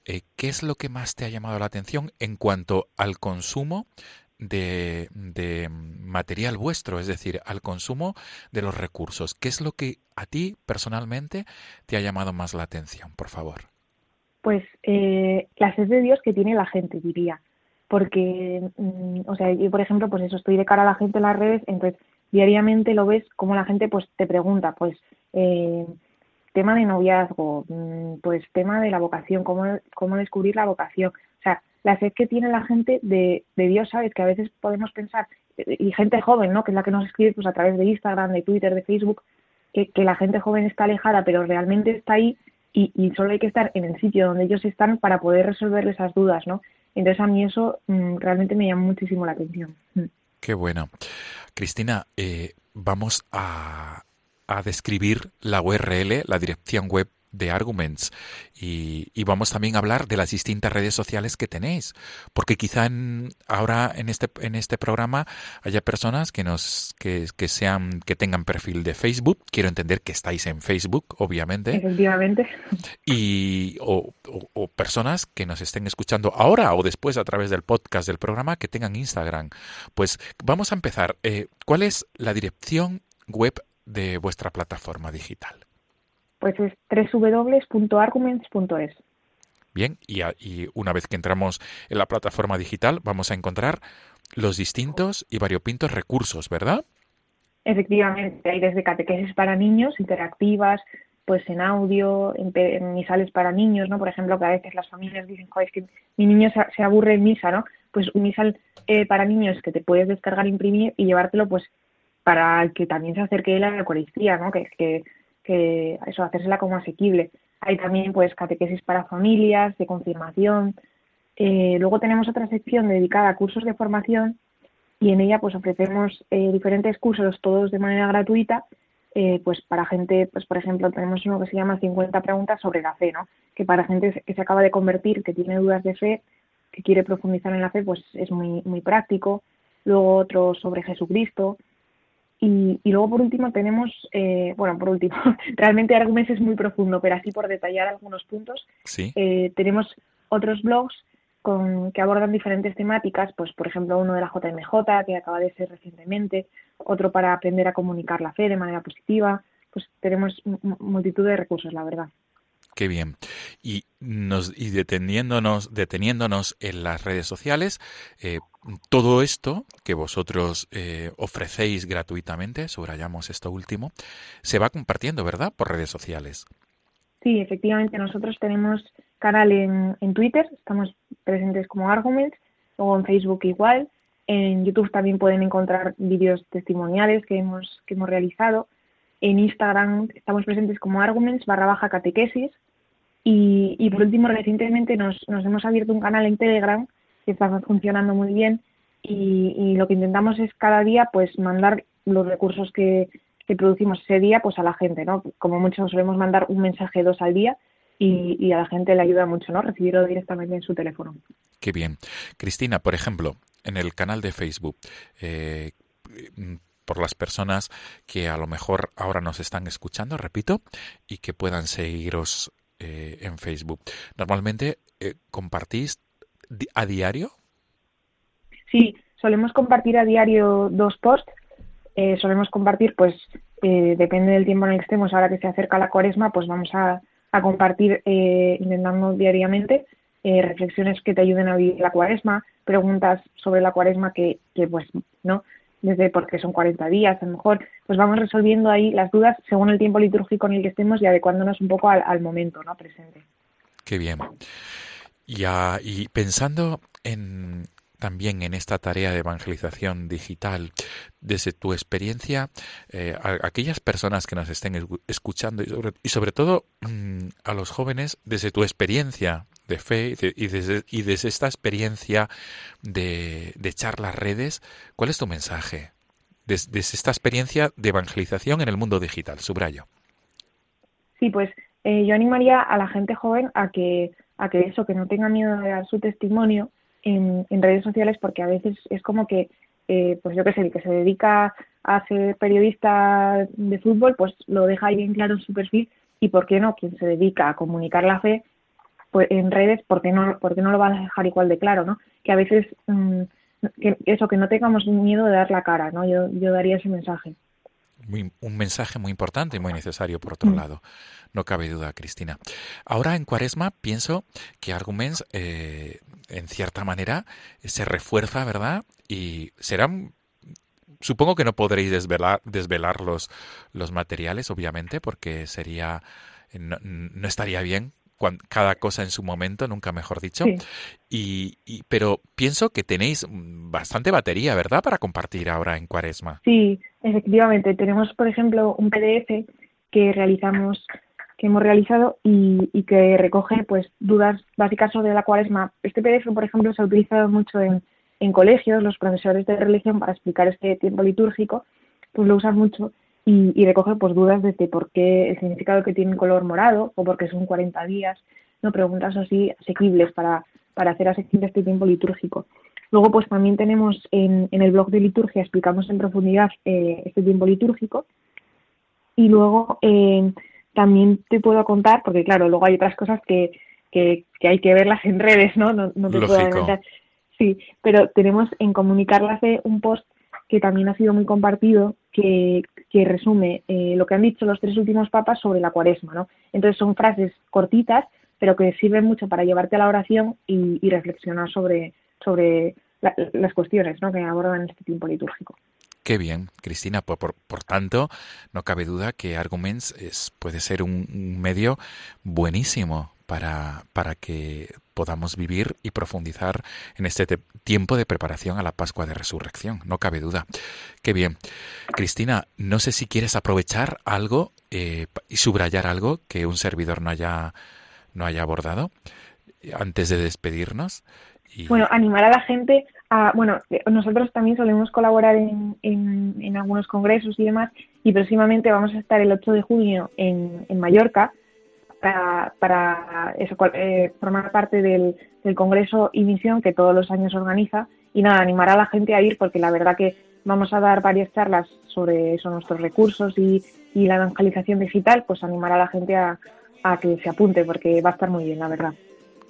eh, ¿qué es lo que más te ha llamado la atención en cuanto al consumo de, de, material vuestro, es decir, al consumo de los recursos? ¿Qué es lo que a ti personalmente te ha llamado más la atención, por favor? Pues eh, la sed de Dios que tiene la gente, diría. Porque, mm, o sea, yo por ejemplo, pues eso, estoy de cara a la gente en las redes, entonces diariamente lo ves como la gente pues te pregunta, pues eh, tema de noviazgo, mm, pues tema de la vocación, cómo, cómo descubrir la vocación. O sea, la sed que tiene la gente de, de Dios, ¿sabes? Que a veces podemos pensar, y gente joven, ¿no? Que es la que nos escribe pues a través de Instagram, de Twitter, de Facebook, que, que la gente joven está alejada, pero realmente está ahí y, y, solo hay que estar en el sitio donde ellos están para poder resolver esas dudas, ¿no? Entonces a mí eso mm, realmente me llama muchísimo la atención. Mm. Qué bueno. Cristina, eh, vamos a, a describir la URL, la dirección web de Arguments. Y, vamos también a hablar de las distintas redes sociales que tenéis porque quizá ahora en este en este programa haya personas que nos que, que, sean que tengan perfil de Facebook. Quiero entender que estáis en Facebook obviamente. Efectivamente. Y o, o, personas que nos estén escuchando ahora o después a través del podcast del programa que tengan Instagram. Pues vamos a empezar. Eh, ¿cuál es la dirección web de vuestra plataforma digital? Pues es www.arguments.es. Bien, y, y, una vez que entramos en la plataforma digital vamos a encontrar los distintos y variopintos recursos, ¿verdad? Efectivamente, hay desde catequesis para niños, interactivas, pues en audio, en, misales para niños, ¿no? Por ejemplo, que a veces las familias dicen, joder, es que mi niño se, aburre en misa, ¿no? Pues un misal eh, para niños que te puedes descargar, imprimir y llevártelo, pues para que también se acerque a la Eucaristía, ¿no? Que, que, que eso, hacérsela como asequible. Hay también pues catequesis para familias, de confirmación. Eh, luego tenemos otra sección dedicada a cursos de formación y en ella pues ofrecemos eh, diferentes cursos, todos de manera gratuita, eh, pues para gente, pues por ejemplo tenemos uno que se llama 50 preguntas sobre la fe, ¿no? Que para gente que se acaba de convertir, que tiene dudas de fe, que quiere profundizar en la fe, pues es muy, muy práctico. Luego otro sobre Jesucristo, y, y, luego por último tenemos, eh, bueno, por último, <laughs> realmente Arguments es muy profundo, pero así por detallar algunos puntos, eh, tenemos otros blogs con, que abordan diferentes temáticas, pues por ejemplo uno de la JMJ que acaba de ser recientemente, otro para aprender a comunicar la fe de manera positiva, pues tenemos multitud de recursos, la verdad. Qué bien. Y, nos, y deteniéndonos, deteniéndonos en las redes sociales, eh, todo esto que vosotros eh, ofrecéis gratuitamente, subrayamos esto último, se va compartiendo, ¿verdad? Por redes sociales. Sí, efectivamente. Nosotros tenemos canal en, en Twitter, estamos presentes como Arguments, o en Facebook igual. En YouTube también pueden encontrar vídeos testimoniales que hemos, que hemos realizado. En Instagram estamos presentes como Arguments barra baja catequesis. Y, y por último, recientemente nos, nos hemos abierto un canal en Telegram que está funcionando muy bien y, lo que intentamos es cada día pues mandar los recursos que, producimos ese día pues a la gente, ¿no? Como muchos solemos mandar un mensaje dos al día y, a la gente le ayuda mucho, ¿no? Recibirlo directamente en su teléfono. Qué bien. Cristina, por ejemplo, en el canal de Facebook, eh, por las personas que a lo mejor ahora nos están escuchando, repito, y que puedan seguiros eh, en Facebook. Normalmente eh, compartís a diario? Sí, solemos compartir a diario dos posts. Eh, solemos compartir, pues, eh, depende del tiempo en el que estemos. Ahora que se acerca la cuaresma, pues vamos a, compartir, eh, intentando diariamente, reflexiones que te ayuden a vivir la cuaresma, preguntas sobre la cuaresma que, que pues, ¿no? Desde porque son 40 días, a lo mejor, pues vamos resolviendo ahí las dudas según el tiempo litúrgico en el que estemos y adecuándonos un poco al, momento, ¿no? Presente. Qué bien. Ya, y pensando en también en esta tarea de evangelización digital, desde tu experiencia, eh, a, aquellas personas que nos estén escuchando y sobre, todo mm, a los jóvenes, desde tu experiencia de fe y, desde, y desde, esta experiencia de, echar las redes, ¿cuál es tu mensaje? Desde, esta experiencia de evangelización en el mundo digital, subrayo. Sí, pues eh, yo animaría a la gente joven a que, a que eso, que no tenga miedo de dar su testimonio en, redes sociales, porque a veces es como que, eh, pues yo qué sé, el que se dedica a ser periodista de fútbol, pues lo deja ahí bien claro en su perfil, y por qué no, quien se dedica a comunicar la fe pues, en redes, ¿por qué, no, ¿por no lo va a dejar igual de claro, no? Que a veces, mm, que eso, que no tengamos miedo de dar la cara, ¿no? Yo, yo daría ese mensaje un mensaje muy importante y muy necesario por otro mm. lado. No cabe duda, Cristina. Ahora en Cuaresma pienso que Arguments, eh, en cierta manera, se refuerza, ¿verdad? Y serán supongo que no podréis desvelar, desvelar los, los materiales, obviamente, porque sería no, estaría bien cada cosa en su momento, nunca mejor dicho. Y, pero pienso que tenéis bastante batería, ¿verdad? Para compartir ahora en Cuaresma. Sí, efectivamente. Tenemos, por ejemplo, un PDF que realizamos que hemos realizado y, que recoge pues dudas básicas sobre la cuaresma. Este PDF, por ejemplo, se ha utilizado mucho en, en colegios, los profesores de religión para explicar este tiempo litúrgico, pues lo usan mucho y, recoge pues dudas desde por qué el significado que tiene un color morado o porque son 40 días, no preguntas así asequibles para, para hacer asequible este tiempo litúrgico. Luego pues también tenemos en, en el blog de liturgia, explicamos en profundidad eh, este tiempo litúrgico y luego eh, también te puedo contar, porque claro, luego hay otras cosas que, que, hay que verlas en redes, ¿no? No, no te puedo contar. Sí, pero tenemos en comunicarlas de un post que también ha sido muy compartido, que, resume eh, lo que han dicho los tres últimos papas sobre la cuaresma. ¿no? Entonces son frases cortitas, pero que sirven mucho para llevarte a la oración y, reflexionar sobre, sobre las cuestiones ¿no? que abordan este tiempo litúrgico. Qué bien, Cristina. Por, tanto, no cabe duda que Arguments es, puede ser un medio buenísimo para, para que podamos vivir y profundizar en este tiempo de preparación a la Pascua de Resurrección, no cabe duda. Qué bien. Cristina, no sé si quieres aprovechar algo eh, y subrayar algo que un servidor no haya, no haya abordado antes de despedirnos. Bueno, animar a la gente a, bueno, nosotros también solemos colaborar en, en, algunos congresos y demás, y próximamente vamos a estar el 8 de junio en, en Mallorca, para, para eso, eh, formar parte del, Congreso y Misión que todos los años organiza y nada, animar a la gente a ir porque la verdad que vamos a dar varias charlas sobre eso, nuestros recursos y, la evangelización digital, pues animar a la gente a, que se apunte porque va a estar muy bien, la verdad.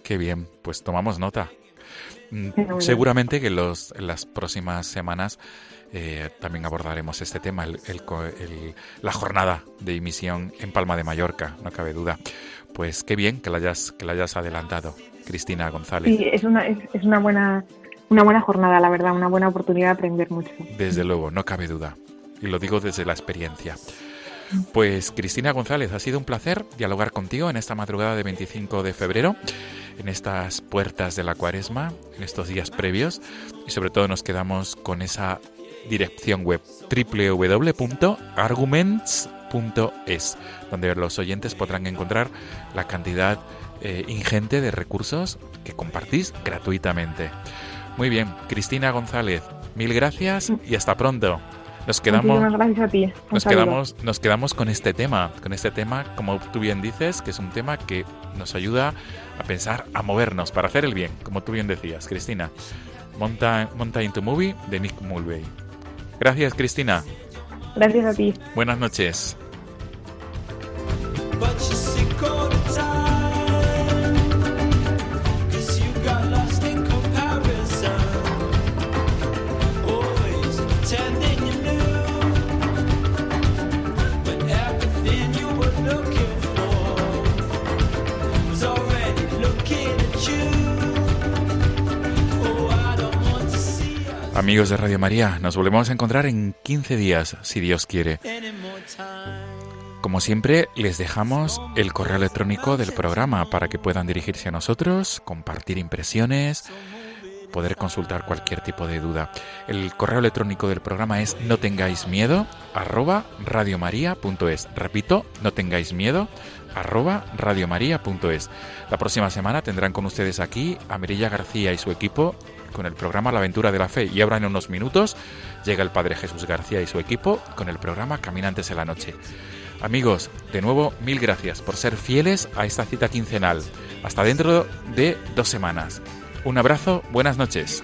Qué bien, pues tomamos nota. Mm, seguramente que los, en las próximas semanas eh, también abordaremos este tema, el, la jornada de emisión en Palma de Mallorca, no cabe duda. Pues qué bien que la hayas, que la hayas adelantado, Cristina González. Sí, es una, es, una, buena, una buena jornada, la verdad, una buena oportunidad de aprender mucho. Desde luego, no cabe duda. Y lo digo desde la experiencia. Pues Cristina González, ha sido un placer dialogar contigo en esta madrugada de 25 de febrero, en estas puertas de la cuaresma, en estos días previos, y sobre todo nos quedamos con esa dirección web www.arguments.es, donde los oyentes podrán encontrar la cantidad eh, ingente de recursos que compartís gratuitamente. Muy bien, Cristina González, mil gracias y hasta pronto. Nos quedamos, gracias a ti. nos quedamos, nos quedamos con este tema, con este tema, como tú bien dices, que es un tema que nos ayuda a pensar, a movernos, para hacer el bien, como tú bien decías, Cristina. Monta, Monta into Movie de Nick Mulvey. Gracias, Cristina. Gracias a ti. Buenas noches. Amigos de Radio María, nos volvemos a encontrar en 15 días, si Dios quiere. Como siempre, les dejamos el correo electrónico del programa para que puedan dirigirse a nosotros, compartir impresiones, poder consultar cualquier tipo de duda. El correo electrónico del programa es no tengáis miedo arroba radiomaria.es. Repito, no tengáis miedo arroba radiomaria.es. La próxima semana tendrán con ustedes aquí a Mirilla García y su equipo con el programa La aventura de la fe. Y ahora en unos minutos llega el Padre Jesús García y su equipo con el programa Caminantes en la Noche. Amigos, de nuevo, mil gracias por ser fieles a esta cita quincenal. Hasta dentro de dos semanas. Un abrazo, buenas noches.